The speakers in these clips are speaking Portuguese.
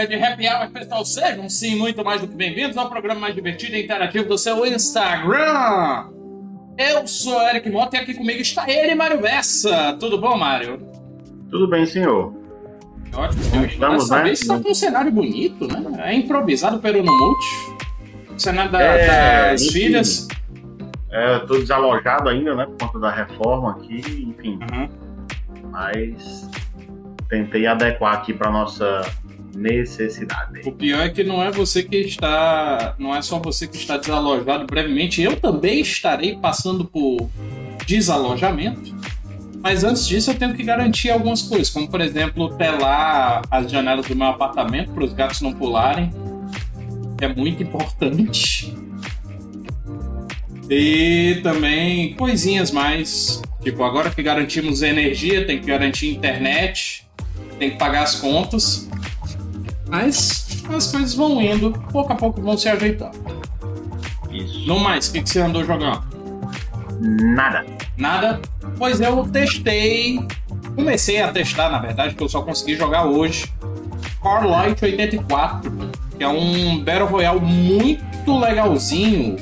É de happy hour, pessoal. Sejam sim muito mais do que bem-vindos ao programa mais divertido e interativo do seu Instagram. Eu sou Eric Mota e aqui comigo está ele, Mário Bessa. Tudo bom, Mário? Tudo bem, senhor. Ótimo. Como estamos, Dessa né? vez está com um cenário bonito, né? É improvisado pelo Numute. O cenário da- É, das enfim. filhas. É, tô desalojado ainda, né? Por conta da reforma aqui, enfim. Uhum. Mas tentei adequar aqui para nossa necessidade. O pior é que não é você que está. Não é só você que está desalojado brevemente. Eu também estarei passando por desalojamento. Mas antes disso, eu tenho que garantir algumas coisas, como por exemplo, telar as janelas do meu apartamento para os gatos não pularem. É muito importante. E também coisinhas mais. Tipo, agora que garantimos energia, tem que garantir internet, tem que pagar as contas. Mas as coisas vão indo, pouco a pouco vão se ajeitando. Isso. No mais, o que, que você andou jogando? Nada. Nada? Pois eu testei. Comecei a testar, na verdade, que eu só consegui jogar hoje. Car Light 84, que é um Battle Royale muito legalzinho.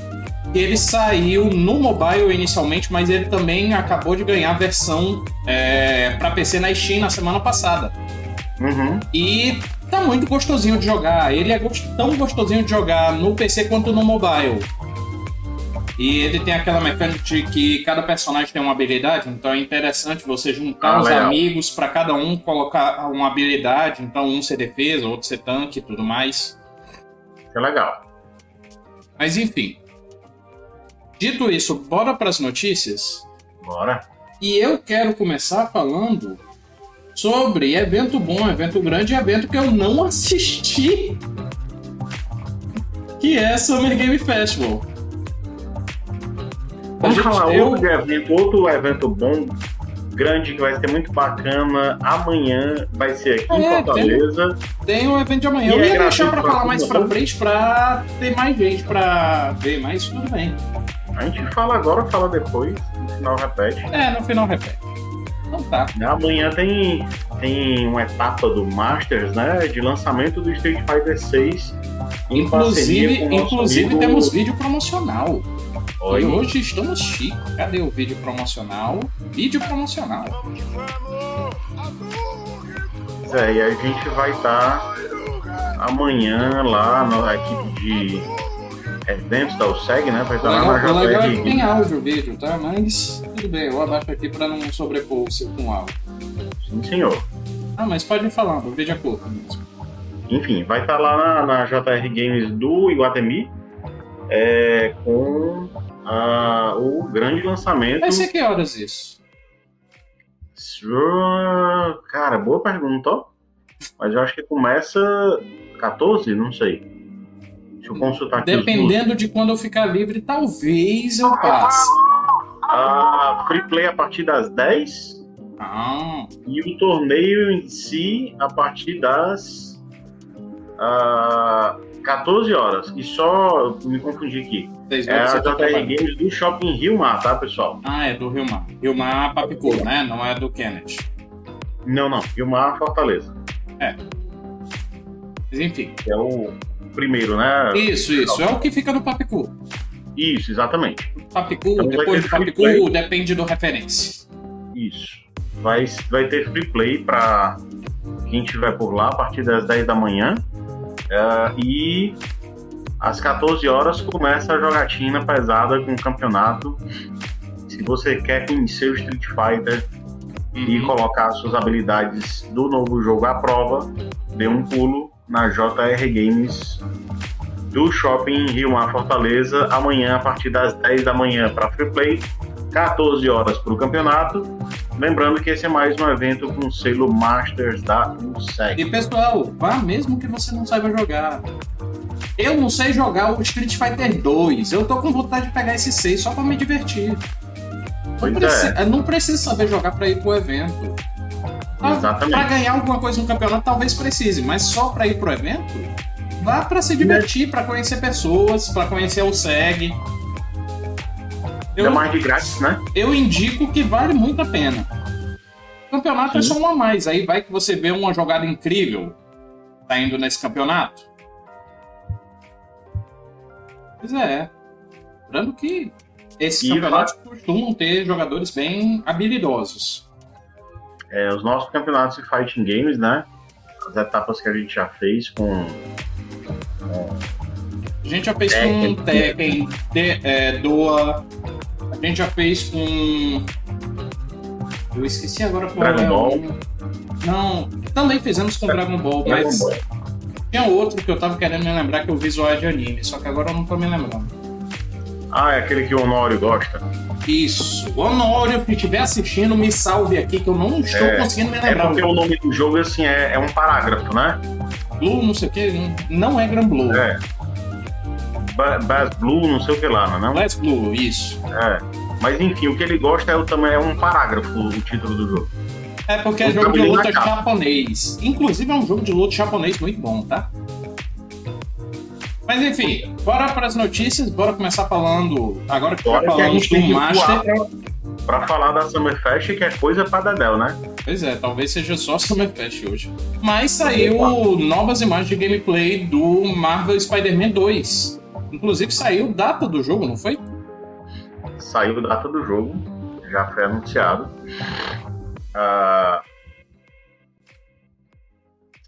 Ele saiu no mobile inicialmente, mas ele também acabou de ganhar a versão é, para PC na Steam na semana passada. Uhum. E tá muito gostosinho de jogar. Ele é tão gostosinho de jogar no PC quanto no mobile. E ele tem aquela mecânica de que cada personagem tem uma habilidade, então é interessante você juntar Ah, os legal. amigos para cada um colocar uma habilidade, então um ser defesa, outro ser tanque e tudo mais. É legal. Mas enfim. Dito isso, bora para as notícias. Bora. E eu quero começar falando sobre evento bom, evento grande e evento que eu não assisti. Que é Summer Game Festival. Vamos gente- falar eu- outro evento, outro evento bom, grande, que vai ser muito bacana. Amanhã vai ser aqui em É, Fortaleza. Tem o evento de amanhã. E eu é ia deixar pra pra falar mais pra frente pra ter mais gente pra ver, mas tudo bem. A gente fala agora, fala depois, no final repete. É, no final repete. Então tá. Amanhã tem, tem uma etapa do Masters, né? De lançamento do Street Fighter 6. em Inclusive, inclusive amigo- temos vídeo promocional. Oi. E hoje estamos chique. Cadê o vídeo promocional? Vídeo promocional. É, e a gente vai estar amanhã lá na equipe de eventos da USEG, né? Vai estar lá na o legal é que tem áudio o vídeo, tá? Mas tudo bem, eu abaixo aqui pra não sobrepor o seu com áudio. Sim, senhor. Ah, mas pode ir falando, o vídeo é curto mesmo. Enfim, vai estar lá na, na JR Games do Iguatemi é, com ah, o grande lançamento. Vai ser que horas isso? Cara, boa pergunta, ó. Mas eu acho que começa 14, não sei. Deixa eu consultar aqui. Dependendo de quando eu ficar livre, talvez eu passe. Ah, free play a partir das 10 Ah, e o torneio em si a partir das ah, 14 horas. E só me confundi aqui. vocês É a tá JR trabalhando. Games do Shopping Rio Mar, tá, pessoal? Ah, é do Rio Mar. Rio Mar Papicu, né? Não é do Kenneth. Não, não. Rio Mar Fortaleza. Mas enfim. É o primeiro, né? Isso, isso. É o que fica no Papicu. Isso, exatamente. Papicu, Então depois do Papicu, play. depende do referência. Isso. Vai, vai ter free play para quem estiver por lá a partir das 10 da manhã. É, e às 14 horas começa a jogatina pesada com o campeonato. Se você quer conhecer o Street Fighter e Uhum. colocar suas habilidades do novo jogo à prova, dê um pulo na JR Games do Shopping Rio Mar Fortaleza amanhã a partir das 10 da manhã para free play, 14 horas para o campeonato. Lembrando que esse é mais um evento com selo Masters da USEG. E pessoal, vá mesmo que você não saiba jogar. Eu não sei jogar o Street Fighter 2. Eu tô com vontade de pegar esse 6 só pra me divertir. Não, preci- é. não preciso saber jogar pra ir pro evento. Pra ganhar alguma coisa no campeonato, talvez precise, mas só pra ir pro evento, vá pra se divertir, pra conhecer pessoas, pra conhecer o SEG. Eu, mais de grátis, né? eu indico que vale muito a pena. Campeonato Sim. é só um a mais. Aí vai que você vê uma jogada incrível tá indo nesse campeonato. Pois é. Lembrando que esses e campeonatos vai... costumam ter jogadores bem habilidosos. É, os nossos campeonatos de fighting games, né? As etapas que a gente já fez com. a gente já fez Tekken. com Tekken, é, Doa. A gente já fez com. Eu esqueci agora qual Dragon é Ball. Não, também fizemos com Dragon Ball, Dragon mas. Ball. Tinha outro que eu tava querendo me lembrar que o visual é de anime, só que agora eu não tô me lembrando. Ah, é aquele que o Honório gosta. Isso. O Honório, se estiver assistindo, me salve aqui, que eu não estou é, conseguindo me lembrar. É porque o nome do jogo assim, é, é um parágrafo, né? Blue, não sei o que, não é Gran Blue. É. Bass Blue, não sei o que lá, não é? Bass Blue, isso. É. Mas enfim, o que ele gosta é, o, também é um parágrafo o título do jogo. É porque é jogo de luta japonês. Inclusive é um jogo de luta japonês muito bom, tá? Mas enfim, bora para as notícias, bora começar falando. Agora que já falamos do Master. Pra, falar da Summerfest, que é coisa pra Dedel, né? Pois é, talvez seja só Summerfest hoje. Mas saiu novas imagens de gameplay do Marvel Spider-Man 2. Inclusive saiu data do jogo, não foi? Saiu data do jogo, já foi anunciado. A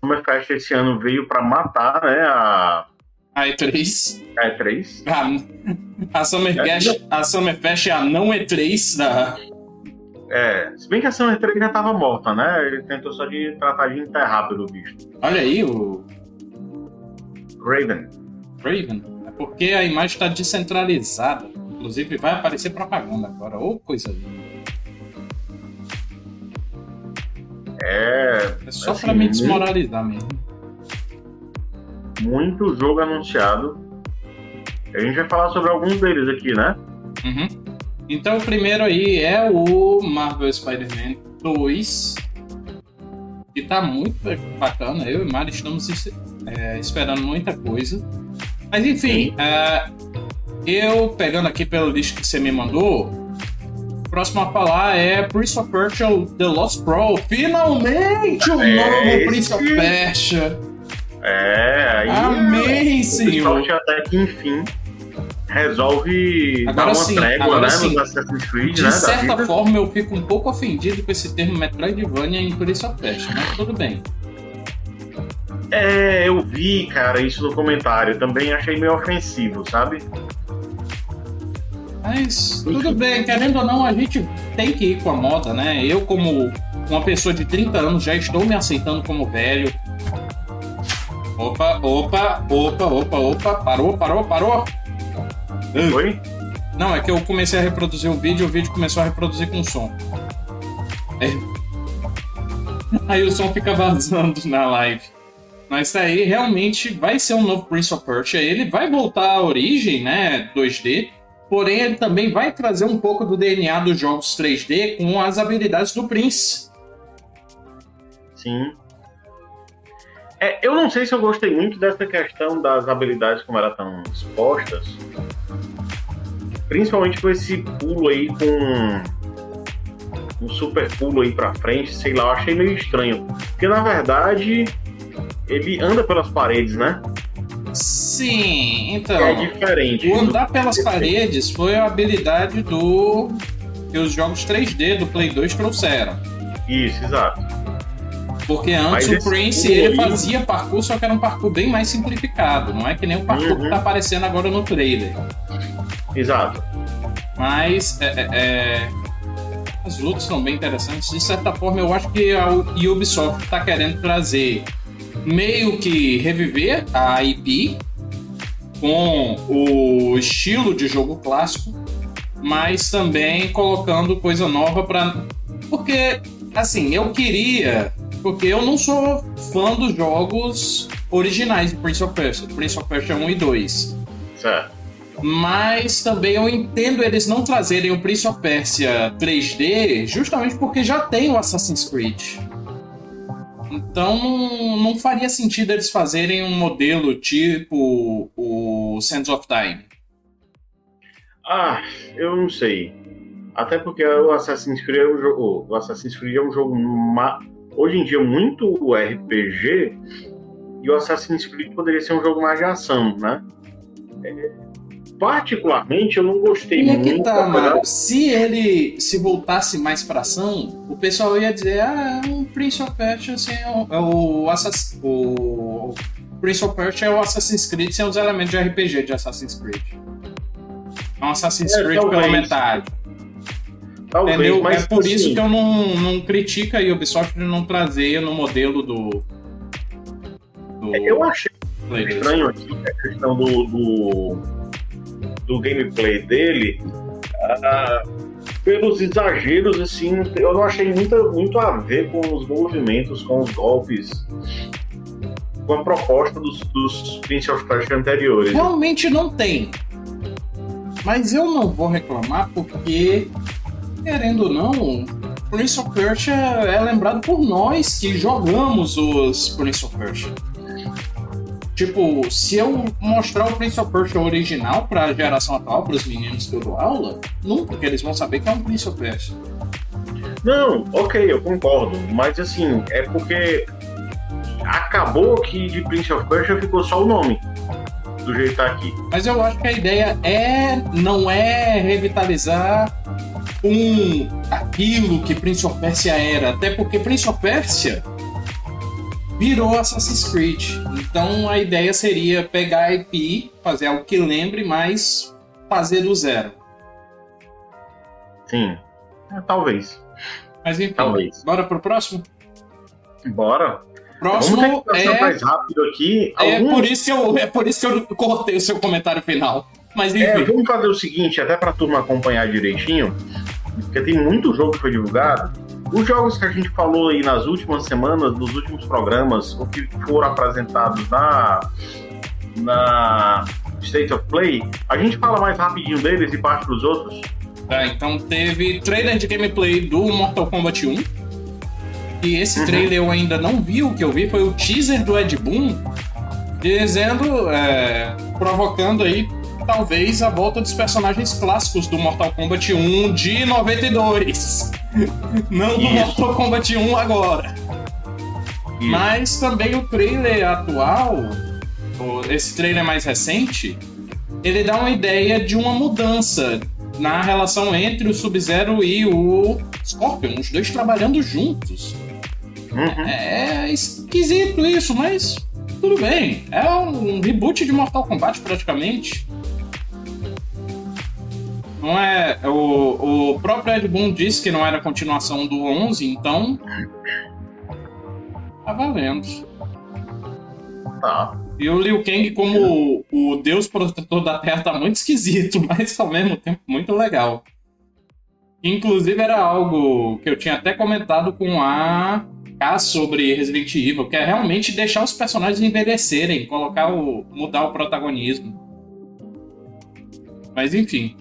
Summerfest esse ano veio para matar, né, a a E3. A E3. A, a, Summerfest, a Summerfest é a não E3 da. É, se bem que a Summer3 já tava morta, né? Ele tentou só de tratar de enterrar pelo bicho. Olha aí o. Raven. Raven? É porque a imagem está descentralizada. Inclusive vai aparecer propaganda agora. Ô, oh, coisa linda. É. É só assim, pra me desmoralizar mesmo. Muito jogo anunciado. A gente vai falar sobre alguns deles aqui, né? Uhum. Então o primeiro aí é o Marvel Spider-Man 2. Que tá muito bacana. Eu e Mari estamos é, esperando muita coisa. Mas enfim, uh, eu pegando aqui pelo list que você me mandou, próximo a falar é Prince of Persia The Lost Pro. Finalmente o é novo Prince of Persia. É, aí. Amém, senhor. até que enfim resolve agora dar uma sim, trégua, né, sim. Assassin's Creed, De né, certa forma, eu fico um pouco ofendido com esse termo Metroidvania em Prince of Persia, mas tudo bem. É, eu vi, cara, isso no comentário. Também achei meio ofensivo, sabe? Mas tudo bem, querendo ou não, a gente tem que ir com a moda, né? Eu, como uma pessoa de 30 anos, já estou me aceitando como velho. Opa, opa, opa, opa, opa, parou, parou, parou. Oi? Não, é que eu comecei a reproduzir o vídeo e o vídeo começou a reproduzir com som. É. Aí o som fica vazando na live. Mas tá aí, realmente vai ser um novo Prince of Persia. Ele vai voltar à origem, né? 2D Porém, ele também vai trazer um pouco do DNA dos jogos 3D com as habilidades do Prince. Sim. É, eu não sei se eu gostei muito dessa questão das habilidades como elas estão expostas. Principalmente com esse pulo aí com um super pulo aí pra frente, sei lá, eu achei meio estranho. Porque na verdade ele anda pelas paredes, né? Sim, então. É diferente. O andar pelas paredes foi a habilidade do. que os jogos 3D do Play 2 trouxeram. Isso, exato. Porque antes Mas o Prince ele fazia parkour, só que era um parkour bem mais simplificado. Não é que nem o parkour uhum. que tá aparecendo agora no trailer. Exato. Mas é, é, é... as lutas são bem interessantes. De certa forma, eu acho que a Ubisoft está querendo trazer meio que reviver a IP com o estilo de jogo clássico, mas também colocando coisa nova para porque assim, eu queria, porque eu não sou fã dos jogos originais de Prince of Persia, Prince of Persia 1 e 2. Certo. Mas também eu entendo eles não trazerem o Prince of Persia 3D justamente porque já tem o Assassin's Creed. Então não, não faria sentido eles fazerem um modelo tipo o Sands of Time. Ah, eu não sei. Até porque o Assassin's Creed é um jogo, o Assassin's Creed é um jogo hoje em dia muito RPG e o Assassin's Creed poderia ser um jogo mais de ação, né? É, particularmente eu não gostei e muito. É que tá, mano. Se ele se voltasse mais pra ação, o pessoal ia dizer, ah, o Prince of Persia assim, é o, é o, Assass o Prince of Persia é o Assassin's Creed sem os elementos de RPG de Assassin's Creed. É um Assassin's é, Creed pela metade. Talvez, Entendeu? é por assim, isso que eu não, não critico a Ubisoft de não trazer no modelo do. do eu achei estranho aqui a questão do, do, do gameplay dele. Ah, pelos exageros, assim, eu não achei muito, muito a ver com os movimentos, com os golpes, com a proposta dos, dos Prince of Persia anteriores. Realmente não tem. Mas eu não vou reclamar porque querendo ou não, Prince of Persia é lembrado por nós que jogamos os Prince of Persia. Tipo, se eu mostrar o Prince of Persia original pra geração atual, pros meninos que eu dou aula, nunca, porque eles vão saber que é um Prince of Persia. Não, ok, eu concordo. Mas assim, é porque acabou que de Prince of Persia ficou só o nome do jeito que tá aqui. Mas eu acho que a ideia é não é revitalizar um aquilo que Prince of Persia era, até porque Prince of Persia virou Assassin's Creed. Então a ideia seria pegar a IP, fazer algo que lembre, mas fazer do zero. Sim, é, talvez. Mas enfim, talvez. bora pro próximo? Bora. Próximo é mais rápido aqui. É Alguns... por isso que eu é por isso que eu cortei o seu comentário final. Mas enfim. É, vamos fazer o seguinte, até para a turma acompanhar direitinho porque tem muito jogo que foi divulgado. Os jogos que a gente falou aí nas últimas semanas, nos últimos programas, o que foram apresentados na, na State of Play, a gente fala mais rapidinho deles e parte para os outros. Tá, então teve trailer de gameplay do Mortal Kombat 1. E esse uhum. trailer eu ainda não vi, o que eu vi foi o teaser do Ed Boon, dizendo, é, provocando aí talvez a volta dos personagens clássicos do Mortal Kombat 1 de 92. Não do Isso. Mortal Kombat 1 agora. Isso. Mas também o trailer atual, esse trailer mais recente, ele dá uma ideia de uma mudança na relação entre o Sub-Zero e o Scorpion, os dois trabalhando juntos. Uhum. É esquisito isso, mas tudo bem. É um reboot de Mortal Kombat praticamente. Não é. O, o próprio Ed Boon disse que não era continuação do 11, então. Tá valendo. Tá. E o Liu Kang, como o, o deus protetor da Terra, tá muito esquisito, mas ao mesmo tempo muito legal. Inclusive era algo que eu tinha até comentado com a K sobre Resident Evil, que é realmente deixar os personagens envelhecerem, colocar o. mudar o protagonismo. Mas enfim.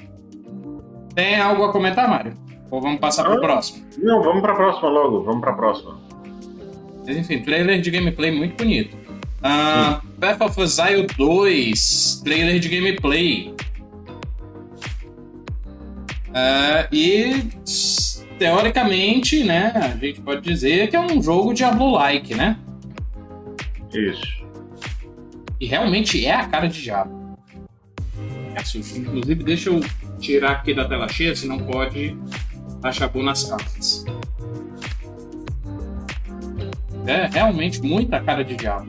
Tem algo a comentar, Mário? Ou vamos passar ah, pro próximo? Não, vamos pra próxima logo, vamos pra próxima. Mas enfim, trailer de gameplay muito bonito. Uh, Path of Exile 2, trailer de gameplay. Uh, e teoricamente, né, a gente pode dizer que é um jogo Diablo-like, né? Isso. E realmente é a cara de Diablo. É Inclusive, deixa eu tirar aqui da tela cheia, senão pode achar bom nas cartas. É realmente muita cara de diabo.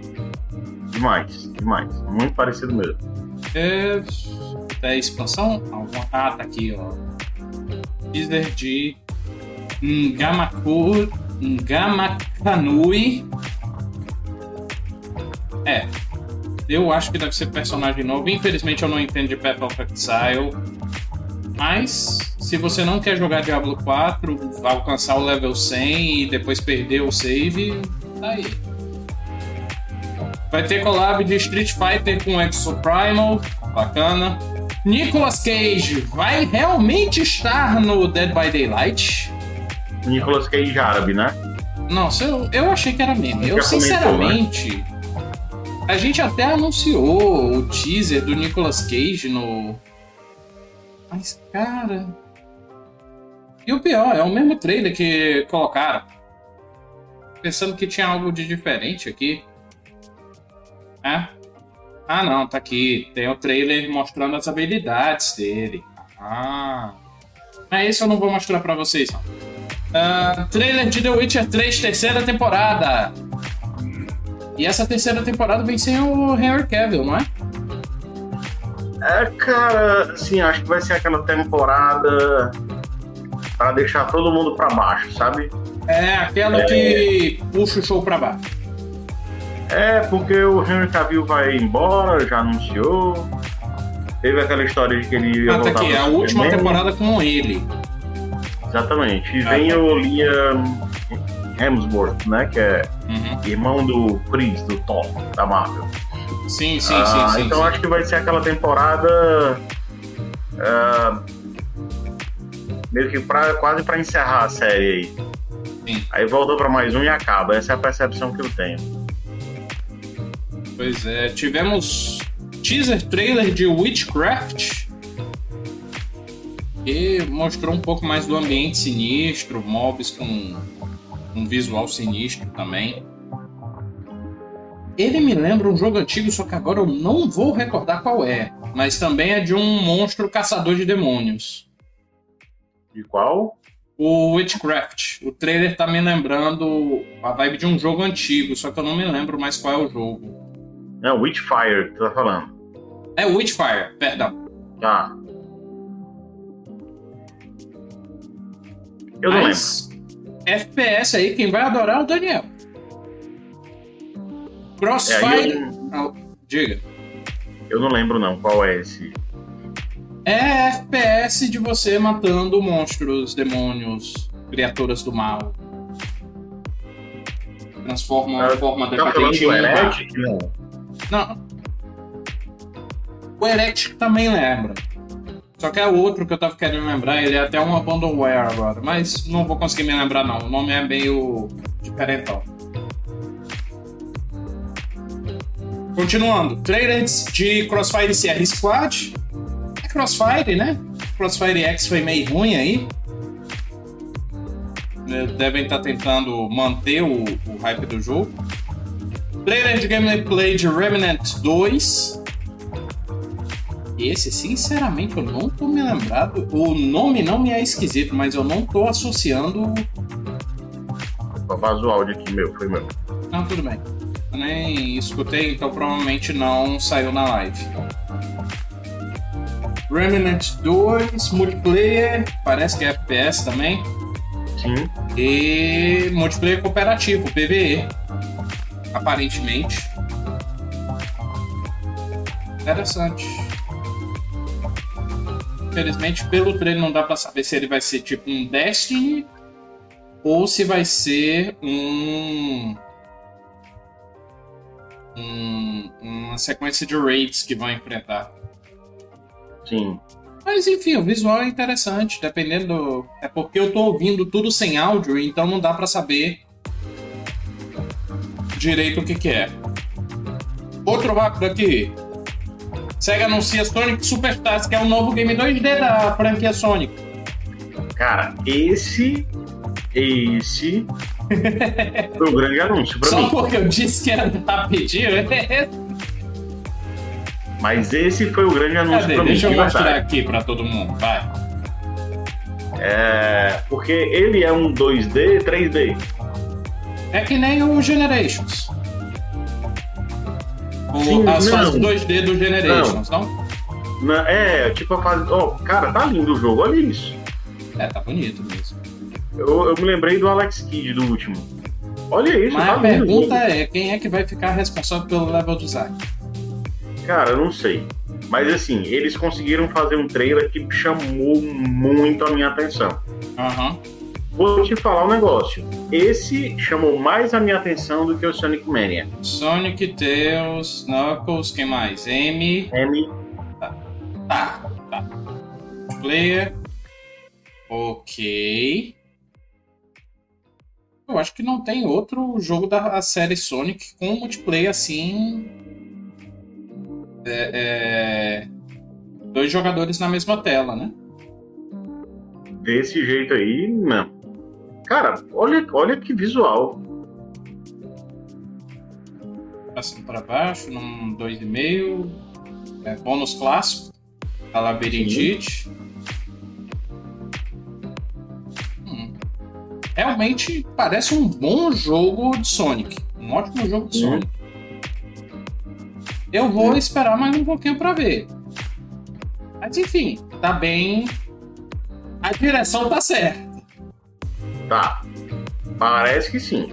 Demais, demais. Muito parecido mesmo. É, é expansão? Ah, tá aqui, ó. Teaser de Ngamaku, Ngamakanui. É. Eu acho que deve ser personagem novo. Infelizmente eu não entendo de Path of Exile. Mas, se você não quer jogar Diablo 4, alcançar o level 100 e depois perder o save, tá aí. Vai ter collab de Street Fighter com Exo Primal, bacana. Nicolas Cage vai realmente estar no Dead by Daylight? Nicolas Cage árabe, né? Nossa, eu, eu achei que era meme. Eu, sinceramente. Comentou, né? A gente até anunciou o teaser do Nicolas Cage no, mas, cara. E o pior, é o mesmo trailer que colocaram. Pensando que tinha algo de diferente aqui. É? Ah, não, tá aqui. Tem o trailer mostrando as habilidades dele. Ah. Mas esse eu não vou mostrar pra vocês, não. Uh, trailer de The Witcher 3, terceira temporada. E essa terceira temporada vem sem o Henry Cavill, não é? É, cara, assim, acho que vai ser aquela temporada para deixar todo mundo para baixo, sabe? É, aquela é... que puxa o show para baixo. É, porque o Henry Cavill vai embora, já anunciou. Teve aquela história de que ele ia ah, tá aqui, é a última temporada com ele. Exatamente. E ah, vem tá. o Liam Hemsworth, né? Que é uhum. irmão do Chris, do Thor, da Marvel. Sim, sim, ah, sim, sim. Então sim. acho que vai ser aquela temporada. Uh, meio que pra, quase para encerrar a série aí. Sim. Aí voltou para mais um e acaba. Essa é a percepção que eu tenho. Pois é, tivemos teaser trailer de Witchcraft que mostrou um pouco mais do ambiente sinistro, mobs com um visual sinistro também. Ele me lembra um jogo antigo, só que agora eu não vou recordar qual é. Mas também é de um monstro caçador de demônios. De qual? O Witchcraft. O trailer tá me lembrando a vibe de um jogo antigo, só que eu não me lembro mais qual é o jogo. É o Witchfire que tu tá falando. É o Witchfire, perdão. Tá. Eu não Mas, lembro. FPS aí, quem vai adorar é o Daniel. Crossfire. É, eu... diga. Eu não lembro não qual é esse. É FPS de você matando monstros, demônios, criaturas do mal. Transforma a forma tá decadente em um Não. não. O Heretic também lembra. Só que é outro que eu tava querendo lembrar, ele é até um Abandonware agora, mas não vou conseguir me lembrar não. O nome é meio diferentão. Continuando, trailers de Crossfire CR Squad. É Crossfire, né? Crossfire X foi meio ruim aí. É, devem estar tá tentando manter o, o hype do jogo. Trailer de gameplay de Remnant 2. Esse, sinceramente, eu não tô me lembrado. O nome não me é esquisito, mas eu não tô associando. Vazou o áudio aqui, meu, foi meu. Não, tudo bem. Nem escutei, então provavelmente não saiu na live. Remnant 2, multiplayer, parece que é FPS também. Sim. E multiplayer cooperativo, PVE. Aparentemente. Interessante. Infelizmente, pelo trailer não dá para saber se ele vai ser tipo um Destiny ou se vai ser um um, uma sequência de raids que vão enfrentar. Sim. Mas enfim, o visual é interessante, dependendo. É porque eu tô ouvindo tudo sem áudio, então não dá para saber direito o que, que é. Outro rápido aqui. Sega anuncia Sonic Superstars, que é o novo game 2D da franquia Sonic. Cara, esse. Esse foi um grande anúncio pra Só mim. Só porque eu disse que era rapidinho. Mas esse foi o grande anúncio Cadê? pra Deixa mim. Deixa eu mostrar aqui pra todo mundo, vai. É, porque ele é um 2D, 3D. É que nem o Generations. O, Sim, as não. fases 2D do Generations, não? não? não é, tipo a fase. Oh, cara, tá lindo o jogo, olha isso. É, tá bonito mesmo. Eu, eu me lembrei do Alex Kidd do último. Olha isso, Mas tá a pergunta é: quem é que vai ficar responsável pelo level design? Cara, eu não sei. Mas assim, eles conseguiram fazer um trailer que chamou muito a minha atenção. Uhum. Vou te falar um negócio. Esse chamou mais a minha atenção do que o Sonic Mania. Sonic, Tails, Knuckles, quem mais? M. M. Tá. Tá. tá. Player. Ok. Eu acho que não tem outro jogo da série Sonic com multiplayer assim. É, é... Dois jogadores na mesma tela, né? desse jeito aí, não. Cara, olha, olha que visual. Passando para baixo, num 2,5. É, bônus clássico. A labirintite. Hum. Realmente parece um bom jogo de Sonic. Um ótimo jogo de Sonic. Eu vou esperar mais um pouquinho para ver. Mas enfim, tá bem. A direção tá certa. Tá. Parece que sim.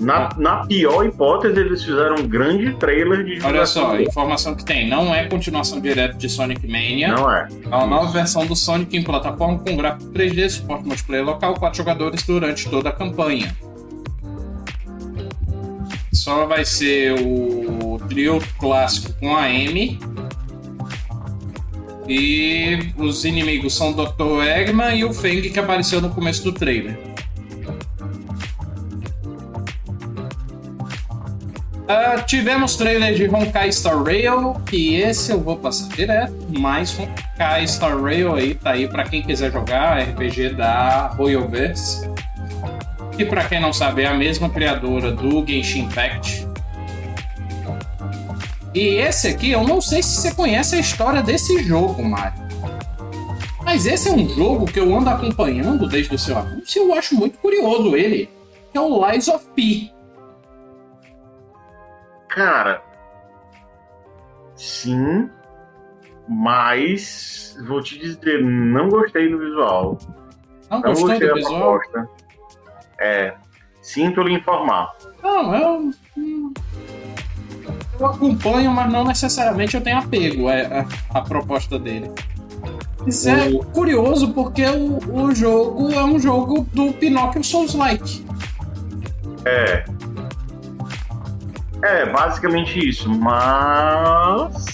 Na, na pior hipótese, eles fizeram um grande trailer de Olha só, a informação que tem. Não é continuação direta de Sonic Mania. Não é. É uma nova versão do Sonic em plataforma com gráfico 3D, suporte multiplayer local, quatro jogadores durante toda a campanha. Só vai ser o trio clássico com a M. E os inimigos são o Dr. Eggman e o Feng que apareceu no começo do trailer. Uh, tivemos trailer de Honkai Star Rail, que esse eu vou passar direto, mas Honkai Star Rail aí tá aí para quem quiser jogar, RPG da Royalverse. Que para quem não sabe é a mesma criadora do Genshin Impact. E esse aqui, eu não sei se você conhece a história desse jogo, Mario. Mas esse é um jogo que eu ando acompanhando desde o seu anúncio e eu acho muito curioso ele. Que é o Lies of P. Cara, sim, mas vou te dizer, não gostei do visual. Não, não gostou do visual? Proposta. É, sinto lhe informar. Não, eu, eu acompanho, mas não necessariamente eu tenho apego à, à, proposta dele. Isso é curioso porque o, o jogo é um jogo do Pinóquio Souls-like. É, é, basicamente isso, mas.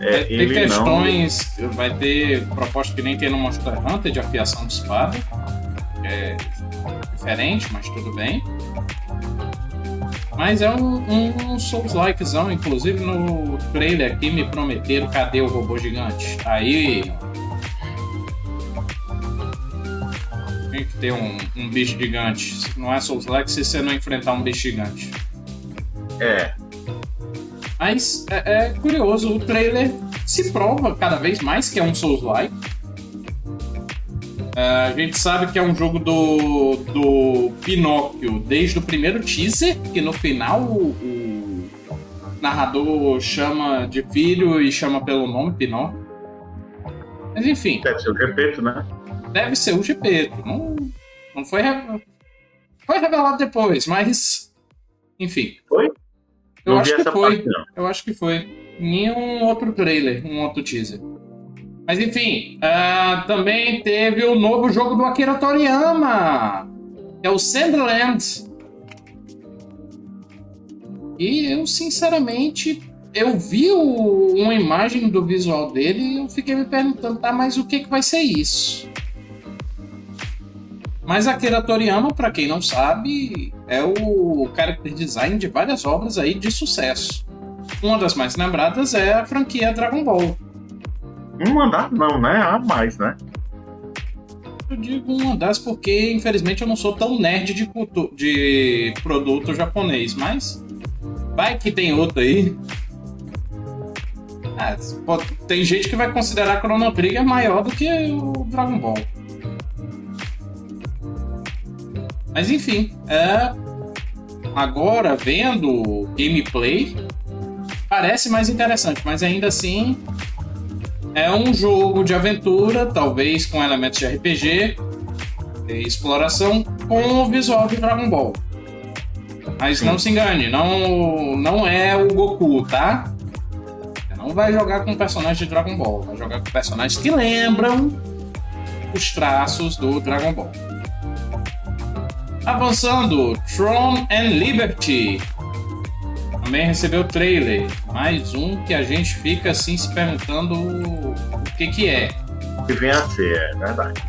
É, ter questões, não... vai ter proposta que nem tem no Monster Hunter de afiação de espada. É diferente, mas tudo bem. Mas é um, um, um Souls-likezão, inclusive no trailer aqui me prometeram cadê o robô gigante. Aí. Tem que ter um, um bicho gigante. Não é Souls-like se você não enfrentar um bicho gigante. É. Mas é, é, curioso, o trailer se prova cada vez mais que é um Souls-like. Uh, a gente sabe que é um jogo do, do Pinóquio desde o primeiro teaser, que no final o, o narrador chama de filho e chama pelo nome Pinóquio. Mas enfim. Deve ser o Gepeto, né? Deve ser o Gepeto. Não, não foi, foi revelado depois, mas. Enfim. Foi? Eu não acho que foi. Parte, eu acho que foi. Nenhum outro trailer, um outro teaser. Mas enfim, uh, também teve o novo jogo do Akira Toriyama, é o Sandland. E eu, sinceramente, eu vi o, uma imagem do visual dele e eu fiquei me perguntando, tá, mas o que, que vai ser isso? Mas Akira Toriyama, para quem não sabe, é o character design de várias obras aí de sucesso. Uma das mais lembradas é a franquia Dragon Ball. Uma das não, né? A mais, né? Eu digo uma das porque, infelizmente, eu não sou tão nerd de, de produto japonês, mas vai que tem outro aí. Ah, tem gente que vai considerar Chrono Trigger maior do que o Dragon Ball. Mas enfim, é... agora vendo gameplay, parece mais interessante, mas ainda assim é um jogo de aventura, talvez com elementos de RPG e exploração, com o visual de Dragon Ball. Mas Sim. não se engane, não, não é o Goku, tá? Você não vai jogar com personagens de Dragon Ball, vai jogar com personagens que lembram os traços do Dragon Ball. Avançando, Tron and Liberty. Também recebeu trailer. Mais um que a gente fica assim se perguntando o que que é. Que vem a ser, é verdade.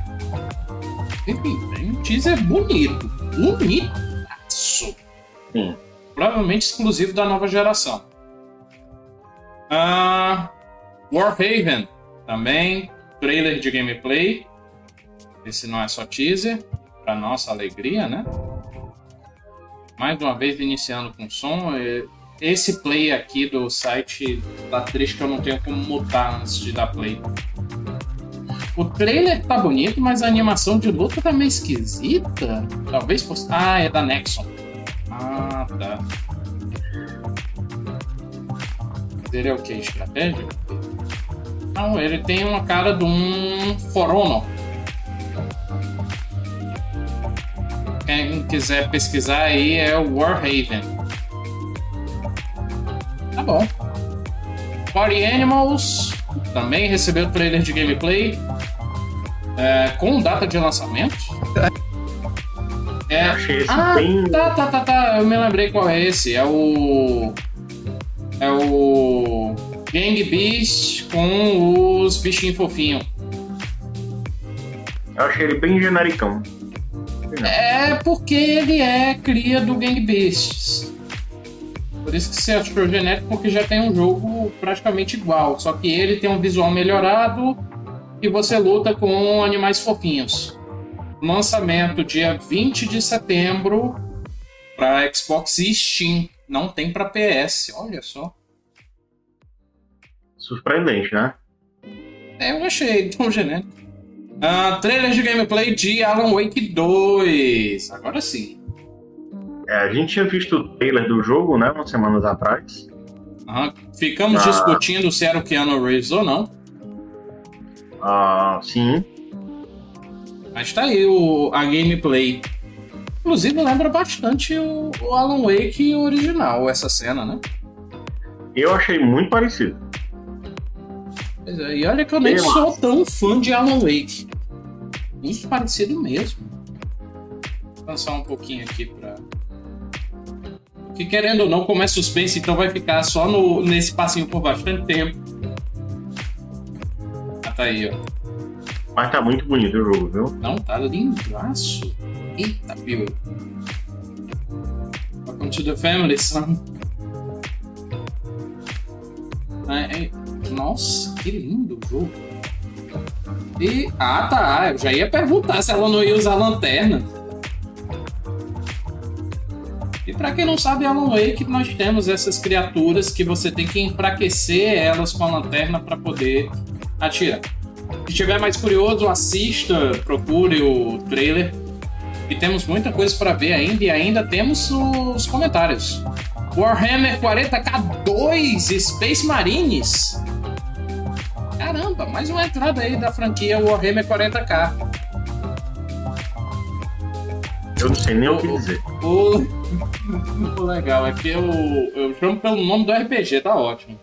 Enfim, tem um teaser bonito. Bonitaço. Sim. Provavelmente exclusivo da nova geração. Uh, Warhaven também. Trailer de gameplay. Esse não é só teaser, para nossa alegria, né? Mais uma vez iniciando com som. Esse play aqui do site da triste que eu não tenho como mutar antes de dar play. O trailer tá bonito, mas a animação de luta tá meio esquisita. Talvez fosse. Ah, é da Nexon. Ah, tá. Ele é o que? Estratégia? Não, ele tem uma cara de um For Honor. Quem quiser pesquisar aí é o Warhaven. Tá bom. Party Animals também recebeu trailer de gameplay é, com data de lançamento. É, Achei esse ah, bem... tá, tá, tá, tá. Eu me lembrei qual é esse. É o. É o. Gang Beast com os bichinhos fofinhos. Eu achei ele bem genericão. É porque ele é cria do Gang Beasts. Por isso que você achou genérico, porque já tem um jogo praticamente igual. Só que ele tem um visual melhorado e você luta com animais fofinhos. Lançamento dia 20 de setembro para Xbox e Steam. Não tem para PS, olha só. Surpreendente, né? É, eu achei tão genérico. Uh, trailer de gameplay de Alan Wake 2. Agora sim. É, a gente tinha visto o trailer do jogo, né, umas semanas atrás. Uhum. Ficamos ah. discutindo se era o Keanu Reeves ou não. Ah, sim. Mas tá aí o, a gameplay. Inclusive lembra bastante o, o Alan Wake original, essa cena, né? Eu achei muito parecido. Pois é, e olha que eu nem eu sou acho. tão fã de Alan Wake. Muito parecido mesmo. Vou lançar um pouquinho aqui pra. Que querendo ou não, como é suspense, então vai ficar só no, nesse passinho por bastante tempo tá aí, ó. Mas tá muito bonito o jogo, viu? Não, tá lindaço. Eita, viu? Welcome to the family, son. É, é... Nossa, que lindo o jogo. E... Ah, tá. Eu já ia perguntar se ela não ia usar lanterna. E para quem não sabe, Alan Wake, nós temos essas criaturas que você tem que enfraquecer elas com a lanterna para poder atira. Se estiver mais curioso, assista, procure o trailer. E temos muita coisa para ver ainda e ainda temos os comentários. Warhammer 40k 2 Space Marines. Caramba, mais uma entrada aí da franquia Warhammer 40k. Eu não sei nem o, o que dizer. O, o legal é que eu, eu chamo pelo nome do RPG, tá ótimo.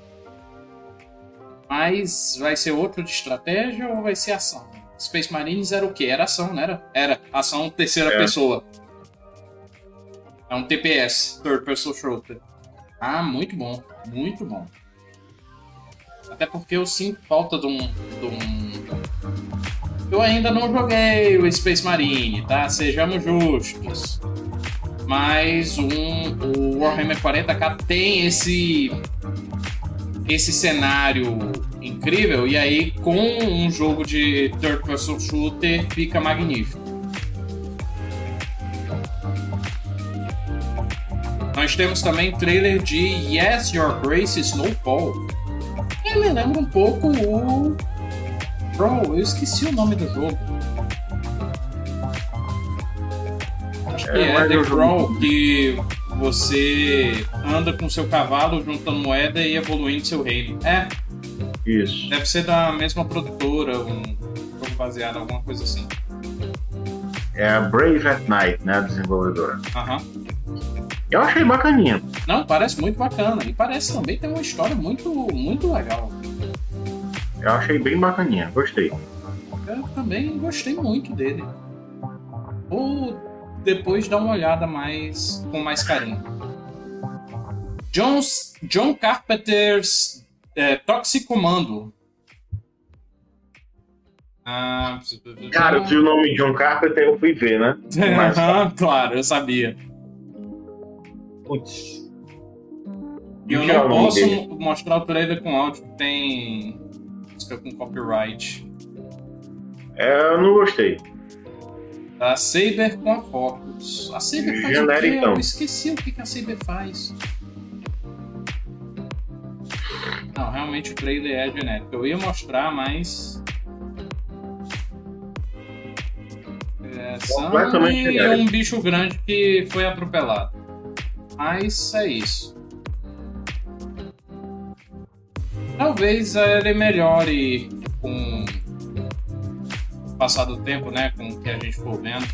Mas vai ser outro de estratégia ou vai ser ação? Space Marines era o quê? Era ação, não era? Era. Ação terceira é. pessoa. É um TPS, Third Person Shooter. Ah, muito bom. Muito bom. Até porque eu sinto falta de um, de um. Eu ainda não joguei o Space Marine, tá? Sejamos justos. Mas um, o Warhammer 40k tem esse esse cenário incrível, e aí com um jogo de third person shooter fica magnífico. Nós temos também trailer de Yes, Your Grace Snowfall. Eu me lembro um pouco o. Bro, eu esqueci o nome do jogo. Acho que é, é The Crawl, que você anda com seu cavalo juntando moeda e evoluindo seu reino. É. Isso. Deve ser da mesma produtora, um jogo baseado, alguma coisa assim. É a Brave at Night, né? A desenvolvedora. Aham. Eu achei bacaninha. Não, parece muito bacana. E parece também ter uma história muito, muito legal. Eu achei bem bacaninha, gostei. Eu também gostei muito dele. Vou depois dar uma olhada mais com mais carinho. Jones, John Carpenter's é, Toxicomando. Ah, Cara, eu vi o nome John Carpenter, eu fui ver, né? Mas... claro, eu sabia. Putz. E eu não posso mostrar o trailer com áudio que tem música com copyright. É, eu não gostei. A Saber com a Focus. A Saber faz o quê? Eu esqueci o que a Saber faz. Não, realmente o trailer é genérico. Eu ia mostrar, mas. É, sangue e um bicho grande que foi atropelado. Mas é isso. Talvez ele melhore com o passar do tempo, né? Com o que a gente for vendo.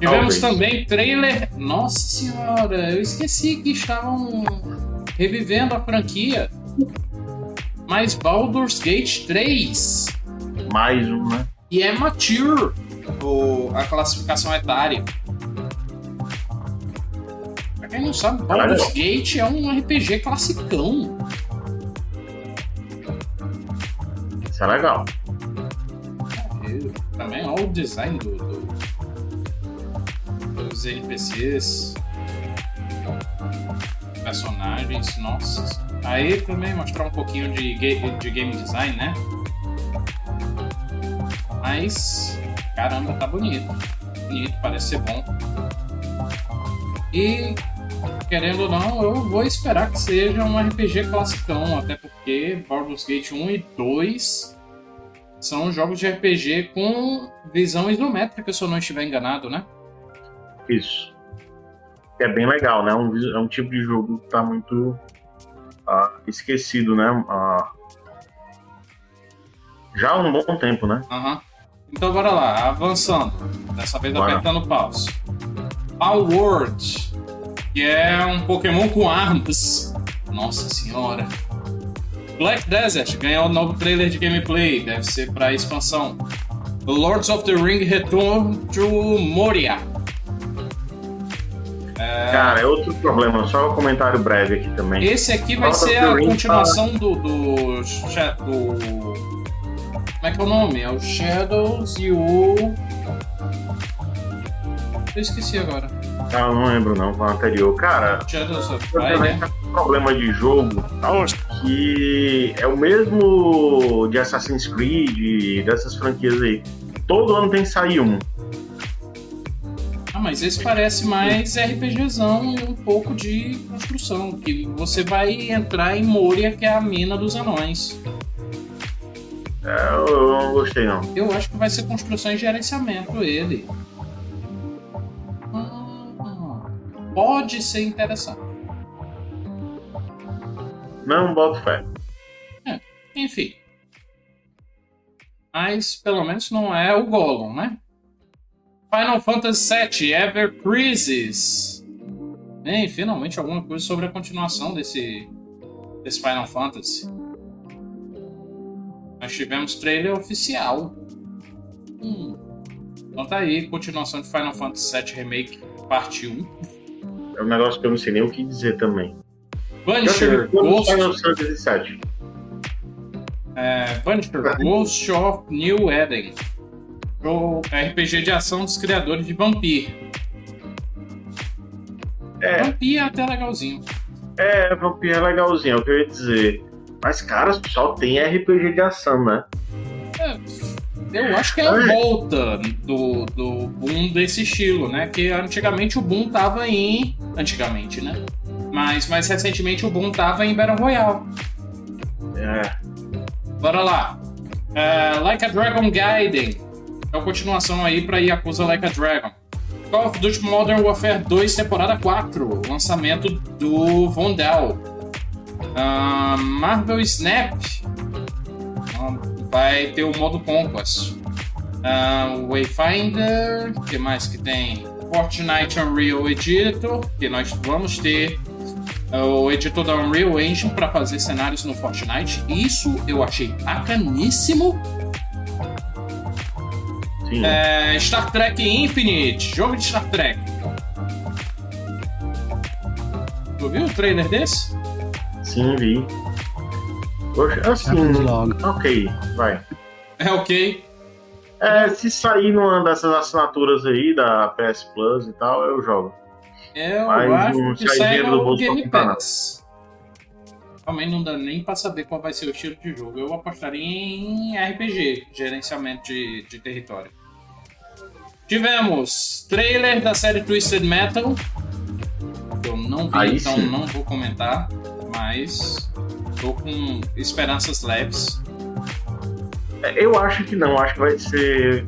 Tivemos Talvez. também trailer. Nossa senhora, eu esqueci que estavam revivendo a franquia. Mais Baldur's Gate 3. Mais um, né? E é mature o, a classificação etária. Quem não sabe, Baldur's Gate é um RPG classicão. Isso é legal. É, também olha o design do, do, dos NPCs, personagens, nossa. Aí também mostrar um pouquinho de, de game design, né? Mas, caramba, tá bonito. Bonito, parece ser bom. E, querendo ou não, eu vou esperar que seja um RPG classicão, até porque Baldur's Gate 1 e 2 são jogos de RPG com visão isométrica, se eu não estiver enganado, né? Isso. É bem legal, né? Um, é um tipo de jogo que tá muito uh, esquecido, né? Uh, já há um bom tempo, né? Uhum. Então bora lá, avançando. Dessa vez bora. apertando pause. Power World, que é um Pokémon com armas. Nossa senhora. Black Desert ganhou um novo trailer de gameplay, deve ser para expansão. Lords of the Ring Return to Moria. É... Cara, é outro problema, só um comentário breve aqui também. Esse aqui vai ser a continuação tá... do, do, do. Como é que é o nome? É o Shadows e o. Eu esqueci agora. Ah, eu não lembro não, foi o anterior. Cara, Fire, né? um problema de jogo que é o mesmo de Assassin's Creed, dessas franquias aí. Todo ano tem que sair um mas esse parece mais RPGzão e um pouco de construção. Que você vai entrar em Moria, que é a mina dos anões. É, eu não gostei não. Eu acho que vai ser construção e gerenciamento ele. Pode ser interessante. Não boto fé. É, enfim. Mas pelo menos não é o Gollum, né? Final Fantasy VII Ever Crisis. Bem, finalmente alguma coisa sobre a continuação desse, desse Final Fantasy. Nós tivemos trailer oficial. Hum. Então tá aí, continuação de Final Fantasy VII Remake, parte 1. É um negócio que eu não sei nem o que dizer também. Punisher Ghost... É, Punisher Ghost of New Eden o RPG de ação dos criadores de Vampir. É. Vampir é até legalzinho. É, Vampir é legalzinho, é o que eu ia dizer. Mas, cara, só tem RPG de ação, né? É, eu acho que é a volta do, do boom desse estilo, né? Que antigamente o boom tava em. Antigamente, né? Mas mais recentemente o boom tava em Battle Royale. É. Bora lá. Uh, like a Dragon Gaiden. É a continuação aí para Yakuza Like a Dragon. Call of Duty Modern Warfare 2, temporada 4, lançamento do Vondel. Uh, Marvel Snap uh, vai ter o modo Conquest. Uh, Wayfinder, que mais que tem? Fortnite Unreal Editor, que nós vamos ter o editor da Unreal Engine para fazer cenários no Fortnite. Isso eu achei bacaníssimo é, Star Trek Infinite, jogo de Star Trek. Tu viu o trailer desse? Sim, vi. Assim, ok, vai. É ok. É, se sair numa dessas assinaturas aí da PS Plus e tal, eu jogo. Eu Mas acho que sai no Game Pass. Realmente não dá nem pra saber qual vai ser o estilo de jogo. Eu apostaria em RPG, gerenciamento de, de território. Tivemos trailer da série Twisted Metal. Eu não vi, Aí então sim. não vou comentar, mas tô com esperanças leves. É, Eu acho que não, acho que vai ser.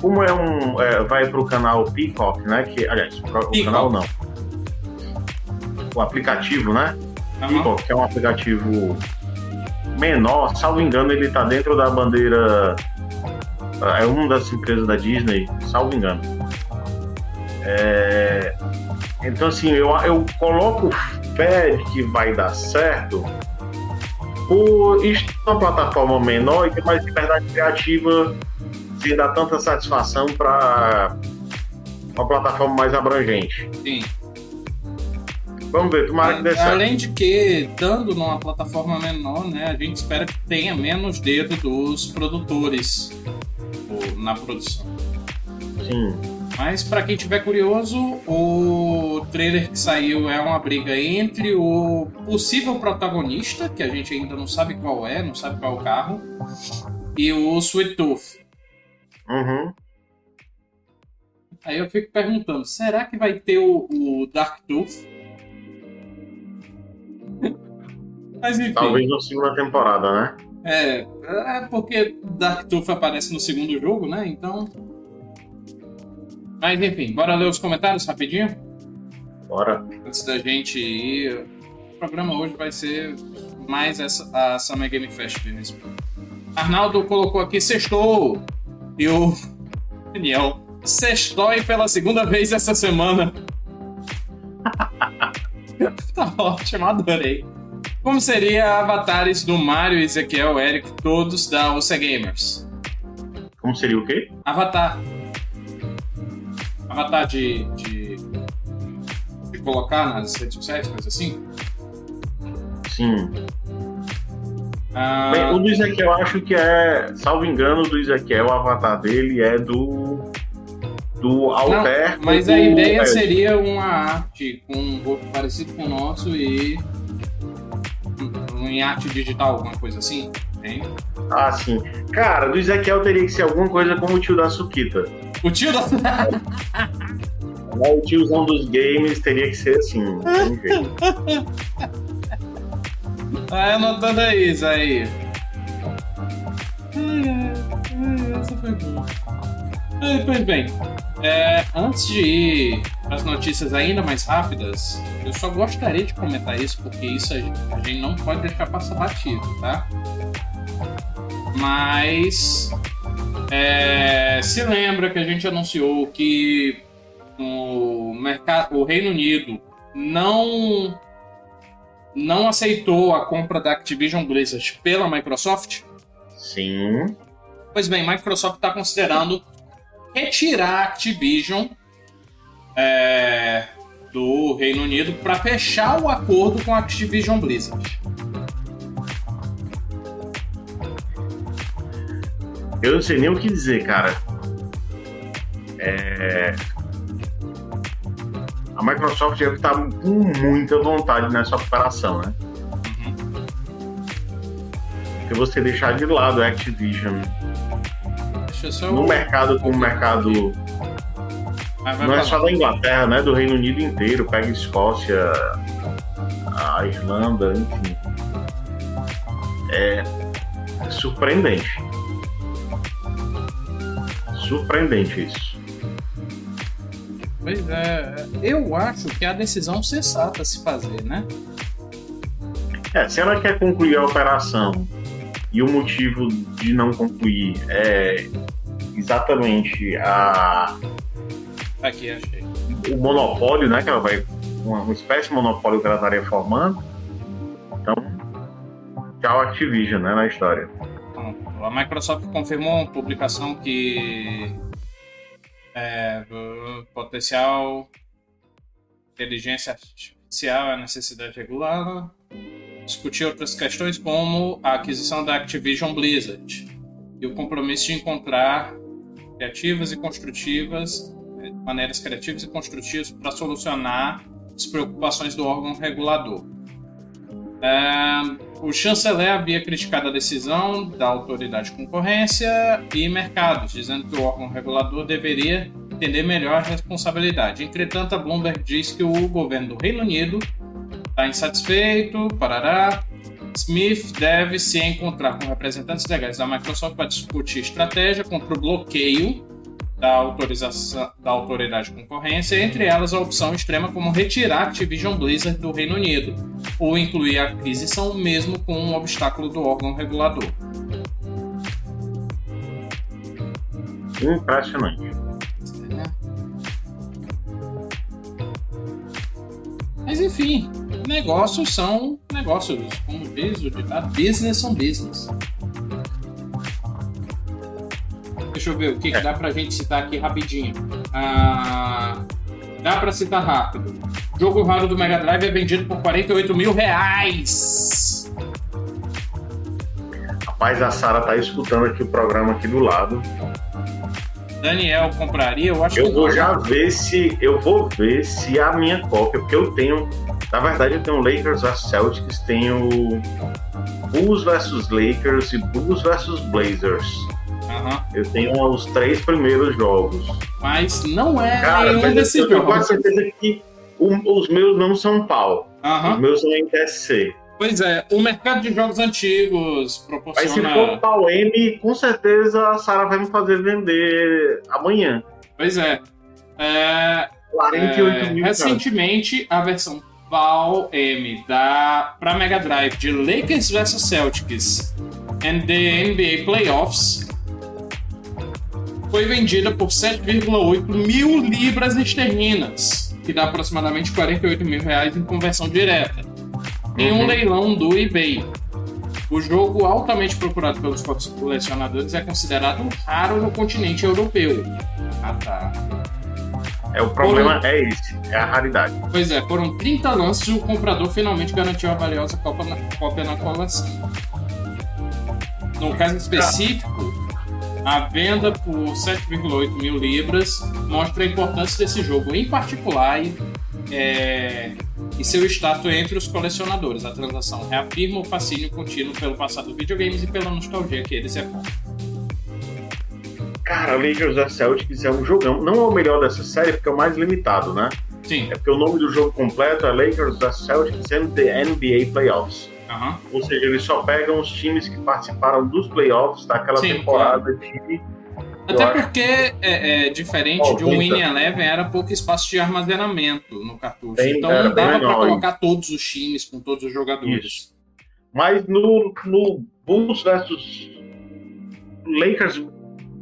Como é um. é, vai pro canal Peacock, né? Que, aliás, pro- o canal não. O aplicativo, né? Aham. Peacock, que é um aplicativo menor, salvo engano, ele tá dentro da bandeira. É uma das empresas da Disney, salvo engano. É, Então, assim, eu, eu coloco fé de que vai dar certo por estar uma plataforma menor e ter mais liberdade criativa sem dar tanta satisfação para uma plataforma mais abrangente. Sim. Vamos ver, tomara que dê certo. Além de que, dando numa plataforma menor, né, a gente espera que tenha menos dedo dos produtores na produção. Sim. Mas para quem tiver curioso, o trailer que saiu é uma briga entre o possível protagonista, que a gente ainda não sabe qual é, não sabe qual é o carro, e o Sweet Tooth. Uhum. Aí eu fico perguntando, será que vai ter o, o Dark Tooth? Mas enfim. Talvez na segunda temporada, né? É, é porque Dark Tooth aparece no segundo jogo, né? Então. Mas enfim, bora ler os comentários rapidinho? Bora. Antes da gente ir. O programa hoje vai ser mais essa, a Summer Game Fest mesmo. Arnaldo colocou aqui sextou! E o Daniel, sextói pela segunda vez essa semana. tá ótimo, adorei. Como seria avatares do Mario, Ezequiel, Eric, todos da OC Gamers? Como seria o quê? Avatar. Avatar de, de. de colocar nas redes sociais, coisa assim? Sim. Ah, Bem, o do Ezequiel acho que é, salvo engano, o do Ezequiel, o avatar dele é do. do não, Alter. mas a ideia seria uma arte com um rosto parecido com o nosso e. um- em arte digital, alguma coisa assim? Tem? Ah, sim. Cara, do Ezequiel teria que ser alguma coisa como o tio da Sukita. O tio da. O tiozão dos games teria que ser assim, não tem. Ah, anotando aí, isso aí. Ai, ai, ai, Essa foi boa. Pois bem, é, antes de ir para as notícias ainda mais rápidas, eu só gostaria de comentar isso, porque isso a gente, a gente não pode deixar passar batido, tá? Mas é, se lembra que a gente anunciou que o, mercado, o Reino Unido não não aceitou a compra da Activision Blizzard pela Microsoft? Sim. Pois bem, Microsoft está considerando retirar a Activision é, do Reino Unido para fechar o acordo com a Activision Blizzard. Eu não sei nem o que dizer, cara. É... A Microsoft deve estar com muita vontade nessa operação, né? Porque você deixar de lado a Activision só no mercado como mercado. Ah, Não é só da Inglaterra, né? Do Reino Unido inteiro. Pega Escócia, a Irlanda, enfim. É surpreendente. Surpreendente isso. Pois é, eu acho que é a decisão sensata se fazer, né? É, se ela quer concluir a operação e o motivo de não concluir é exatamente a, Aqui, achei. o monopólio, né? Que ela vai. Uma, uma espécie de monopólio que ela estaria formando. Então, tchau Activision, né? Na história. A Microsoft confirmou uma publicação que é, potencial inteligência artificial é necessidade regulada. Discutir outras questões como a aquisição da Activision Blizzard e o compromisso de encontrar criativas e construtivas eh, maneiras criativas e construtivas para solucionar as preocupações do órgão regulador. É, o chanceler havia criticado a decisão da autoridade de concorrência e mercados, dizendo que o órgão regulador deveria entender melhor a responsabilidade. Entretanto, a Bloomberg diz que o governo do Reino Unido está insatisfeito, parará. Smith deve se encontrar com representantes legais da Microsoft para discutir estratégia contra o bloqueio da, autorização, da autoridade de concorrência, entre elas a opção extrema como retirar Activision Blizzard do Reino Unido, ou incluir a aquisição mesmo com um obstáculo do órgão regulador. Impressionante. Mas enfim, negócios são negócios. Como diz o ditado, business são business. Deixa eu ver o que, que dá pra gente citar aqui rapidinho. Ah, dá pra citar rápido. Jogo raro do Mega Drive é vendido por 48 mil reais. Rapaz, a Sara tá escutando aqui o programa aqui do lado. Daniel compraria? Eu acho eu que vou não. já ver se eu vou ver se a minha cópia, porque eu tenho, na verdade eu tenho Lakers vs Celtics, tenho Bulls vs Lakers e Bulls vs Blazers. Aham. Eu tenho os três primeiros jogos. Mas não é Cara, nenhum desses eu tenho quase jogos. certeza que o- os meus não são pau. Aham. Os meus são NTSC. Pois é, o mercado de jogos antigos Mas se proporciona. for pau M, com certeza a Sara vai me fazer vender amanhã. Pois é. É, 48 É, mil. recentemente, a versão PAL M da para Mega Drive de Lakers vs Celtics and the NBA Playoffs foi vendida por 7,8 mil libras esterlinas, que dá aproximadamente 48 mil reais em conversão direta, em um Uhum. leilão do eBay. O jogo altamente procurado pelos colecionadores é considerado raro no continente europeu. Ah tá. É, o problema é esse, é a raridade. Pois é, foram 30 lances e o comprador finalmente garantiu a valiosa cópia na, cópia na coleção. No caso específico, a venda por 7,8 mil libras mostra a importância desse jogo, em particular, e, é, e seu status entre os colecionadores. A transação reafirma o fascínio contínuo pelo passado dos videogames e pela nostalgia que eles evocam. Cara, Lakers vs Celtics é um jogão. Não é o melhor dessa série, porque é o mais limitado, né? Sim, É porque o nome do jogo completo é Lakers vs Celtics and the NBA Playoffs. Aham. Ou seja, eles só pegam os times que participaram dos playoffs daquela Sim, temporada de. Até porque, é, é, diferente Ó, de um 30. Win Eleven, era pouco espaço de armazenamento no cartucho. Bem, então não dava para colocar todos os times com todos os jogadores. Mas no, no Bulls versus Lakers,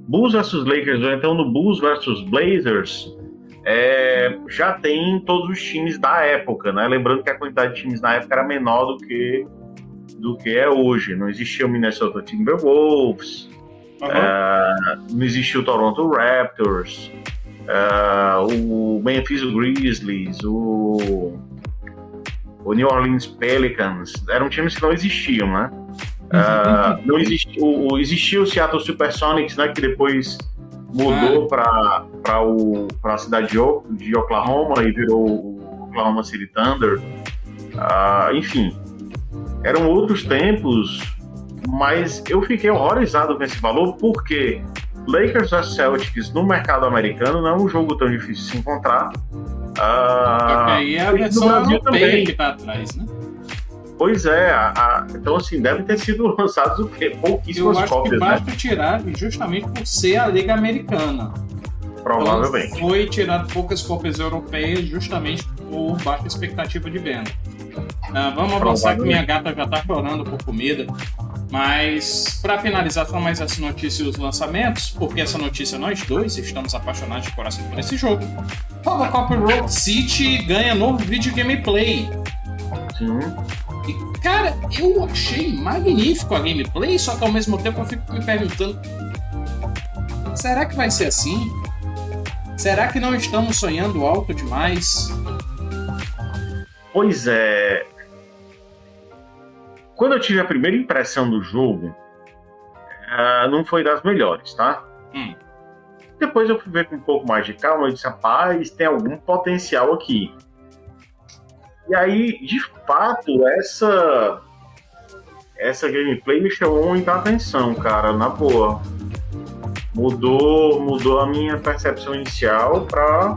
Bulls versus Lakers, ou então no Bulls versus Blazers, é, já tem todos os times da época, né? Lembrando que a quantidade de times na época era menor do que do que é hoje. Não existia o Minnesota Timberwolves, Aham. é, não existia o Toronto Raptors, é, o Memphis Grizzlies, o, o New Orleans Pelicans, eram times que não existiam, né? Ah, não existia, o, o- existia o Seattle Supersonics, né, que depois mudou para a cidade de, de Oklahoma e virou o Oklahoma City Thunder. Ah, enfim, eram outros tempos, mas eu fiquei horrorizado com esse valor porque Lakers vs Celtics no mercado americano não é um jogo tão difícil de se encontrar. Ah, que aí é a versão europeia também. que tá atrás, né? Pois é, a- a- então assim, deve ter sido lançados o quê? Eu Pouquíssimas acho que cópias, né? basta tirar justamente por ser a Liga Americana. Provavelmente. Então, foi tirado poucas cópias europeias justamente por baixa expectativa de venda. Ah, vamos avançar que minha gata já tá chorando por comida. Mas, para finalizar, só mais essa notícia e os lançamentos, porque essa notícia nós dois estamos apaixonados de coração por esse jogo. Robocop Road City ganha novo vídeo gameplay. Sim. E, cara, eu achei magnífico a gameplay, só que ao mesmo tempo eu fico me perguntando: será que vai ser assim? Será que não estamos sonhando alto demais? Pois é. Quando eu tive a primeira impressão do jogo, ah, não foi das melhores, tá? Hum. Depois eu fui ver com um pouco mais de calma e disse, rapaz, tem algum potencial aqui. E aí, de fato, essa essa gameplay me chamou muita atenção, cara, na boa. Mudou, mudou a minha percepção inicial para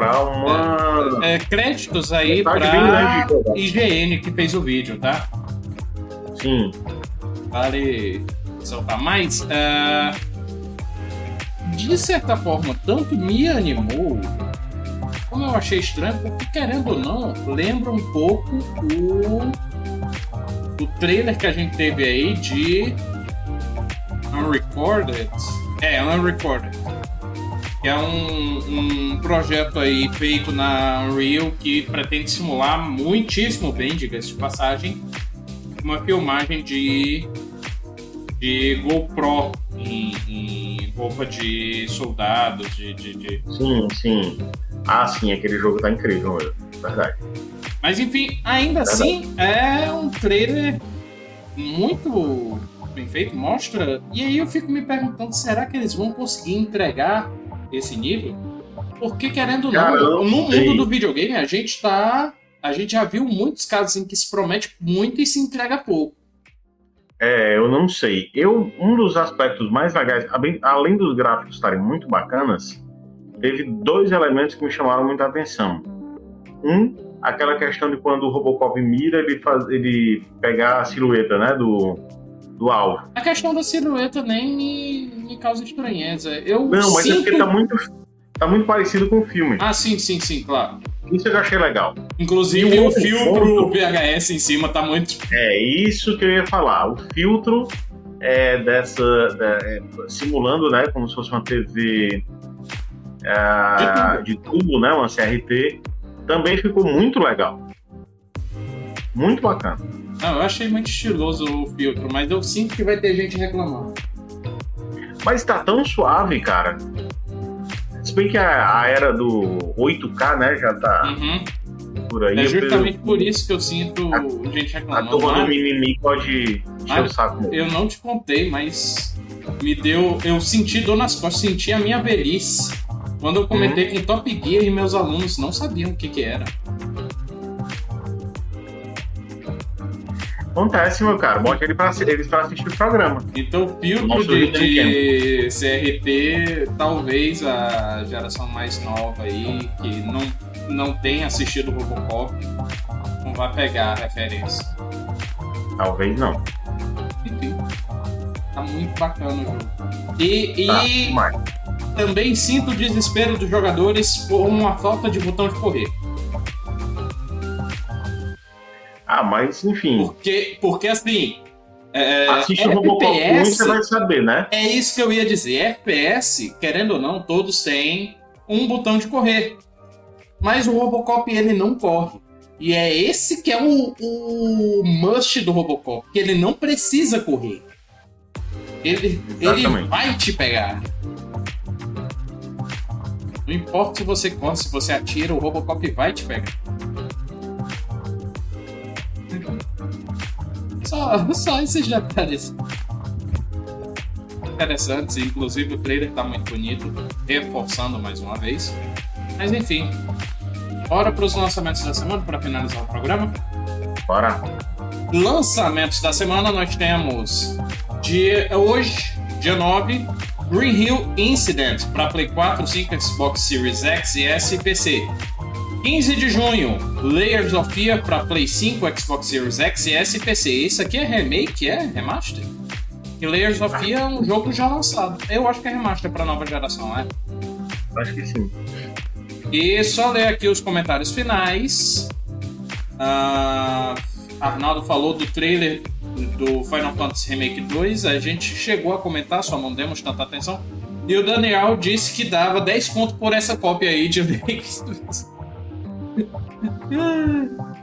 para uma. É, créditos aí para IGN que fez o vídeo, tá? Sim. Vale soltar mais. Uh, de certa forma, tanto me animou, como eu achei estranho, porque querendo ou não, lembra um pouco o, o trailer que a gente teve aí de Unrecorded. É, Unrecorded que é um, um projeto aí feito na Unreal que pretende simular muitíssimo bem, diga-se de passagem, uma filmagem de, de GoPro em, em roupa de soldados, de, de, de, Sim, sim. Ah, sim, aquele jogo tá incrível, verdade. Mas enfim, ainda verdade. assim, é um trailer muito bem feito, mostra. E aí eu fico me perguntando, será que eles vão conseguir entregar esse nível. Porque, querendo ou não, no mundo do videogame, a gente tá. A gente já viu muitos casos em que se promete muito e se entrega pouco. É, eu não sei. Eu, um dos aspectos mais legais, além dos gráficos estarem muito bacanas, teve dois elementos que me chamaram muita atenção. Um, aquela questão de quando o Robocop mira, ele faz, ele pegar a silhueta, né, do, do alvo. A questão da silhueta nem me, me causa estranheza. Eu Não, mas sinto... é porque tá muito, tá muito parecido com o filme. Ah, sim, sim, sim, claro. Isso eu achei legal. Inclusive o filtro ponto... VHS em cima tá muito. É isso que eu ia falar. O filtro é dessa. É, simulando, né? Como se fosse uma TV é, de, tubo. de tubo, né? Uma CRT. Também ficou muito legal. Muito bacana. Não, eu achei muito estiloso o filtro, mas eu sinto que vai ter gente reclamando. Mas tá tão suave, cara. Se bem que a, a era do 8K, né, já tá uhum. por aí. É justamente eu, por isso que eu sinto a, gente reclamando. A turma do mimimi pode encher o saco. Eu não te contei, mas me deu... Eu senti dor nas costas, senti a minha velhice. Quando eu comentei uhum. com Top Gear e meus alunos não sabiam o que que era. Acontece, meu cara. Bote ele pra, eles pra assistir o programa. Então, o filtro de, de CRT, talvez a geração mais nova aí, que não, não tem assistido o Robocop, não vai pegar a referência. Talvez não. Enfim, tá muito bacana o jogo. E, tá, e também sinto o desespero dos jogadores por uma falta de botão de correr. Ah, mas enfim. Porque, porque assim. É, Assiste o Robocop 1 você vai saber, né? É isso que eu ia dizer. FPS, querendo ou não, todos têm um botão de correr. Mas o Robocop ele não corre. E é esse que é o, o must do Robocop, que ele não precisa correr. Ele, ele vai te pegar. Não importa se você corre, se você atira, o Robocop vai te pegar. Só, só esses detalhes interessantes. Inclusive o trailer tá muito bonito, reforçando mais uma vez. Mas enfim, bora para os lançamentos da semana para finalizar o programa? Bora! Lançamentos da semana nós temos dia, hoje, dia 9, Green Hill Incident para Play 4, 5, Xbox Series X e S e PC. 15 de junho, Layers of Fear para Play 5, Xbox Series X e S e PC. Isso aqui é remake, é remaster? E Layers of Fear é um jogo já lançado. Eu acho que é remaster para nova geração, é? Acho que sim. E só ler aqui os comentários finais. Uh, Arnaldo falou do trailer do Final Fantasy Remake 2. A gente chegou a comentar, só não demos tanta atenção. E o Daniel disse que dava 10 conto por essa cópia aí de Remake 2.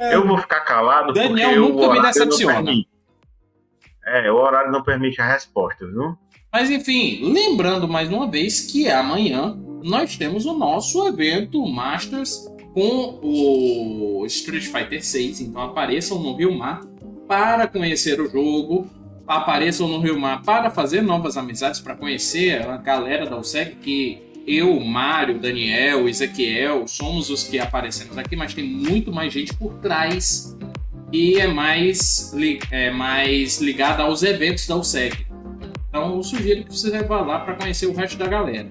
Eu vou ficar calado Daniel porque nunca me decepciona. É, o horário não permite a resposta, viu? Mas enfim, lembrando mais uma vez que amanhã nós temos o nosso evento Masters com o Street Fighter 6. Então apareçam no Rio Mar para conhecer o jogo. Apareçam no Rio Mar para fazer novas amizades, para conhecer a galera da USEG que eu, Mário, Daniel, Ezequiel, somos os que aparecemos aqui, mas tem muito mais gente por trás e é mais, é mais ligada aos eventos da USEG. Então eu sugiro que você vá lá para conhecer o resto da galera.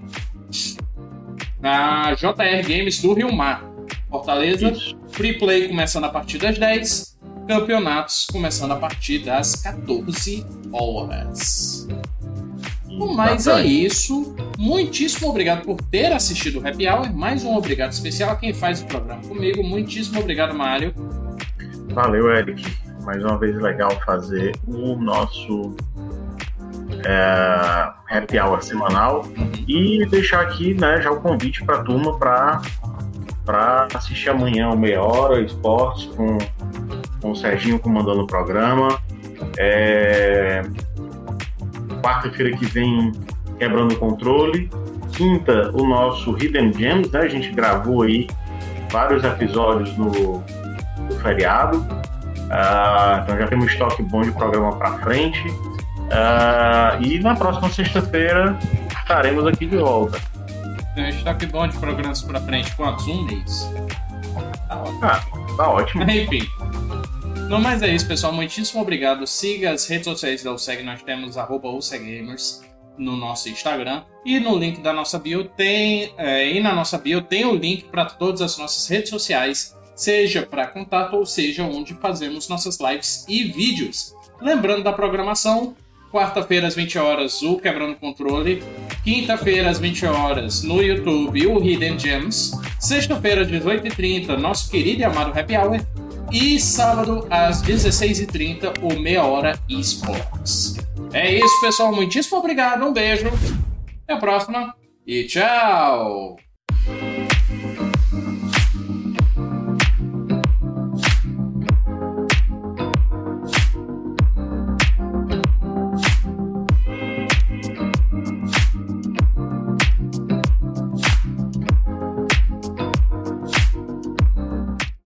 A JR Games do Rio Mar. Fortaleza, Isso. free play começando a partir das 10, campeonatos começando a partir das 14 horas. Mas é isso. Muitíssimo obrigado por ter assistido o Happy Hour. Mais um obrigado especial a quem faz o programa comigo. Muitíssimo obrigado, Mário. Valeu, Eric. Mais uma vez legal fazer o nosso é, Happy Hour semanal uhum. e deixar aqui né, já o convite para a turma para para assistir amanhã, meia hora, esportes, com, com o Serginho comandando o programa. É, quarta-feira que vem, quebrando o controle. Quinta, o nosso Hidden Gems, né? A gente gravou aí vários episódios no, no feriado. Uh, então já temos um estoque bom de programa para frente. Uh, e na próxima sexta-feira estaremos aqui de volta. Tem um estoque bom de programas para frente. Quantos? Um mês? Tá ótimo. Ah, tá ótimo. Enfim. Não, mas é isso, pessoal. Muitíssimo obrigado. Siga as redes sociais da USEG. Nós temos arroba USEGamers no nosso Instagram. E no link da nossa bio tem. É, e na nossa bio tem o link para todas as nossas redes sociais, seja para contato ou seja onde fazemos nossas lives e vídeos. Lembrando da programação, quarta-feira às 20 horas o Quebrando Controle, quinta-feira às 20 horas no YouTube o Hidden Gems, sexta-feira às 18h30 nosso querido e amado Happy Hour e sábado às 16h30 o Meia Hora Esports. É isso, pessoal. Muitíssimo obrigado. Um beijo. Até a próxima e tchau!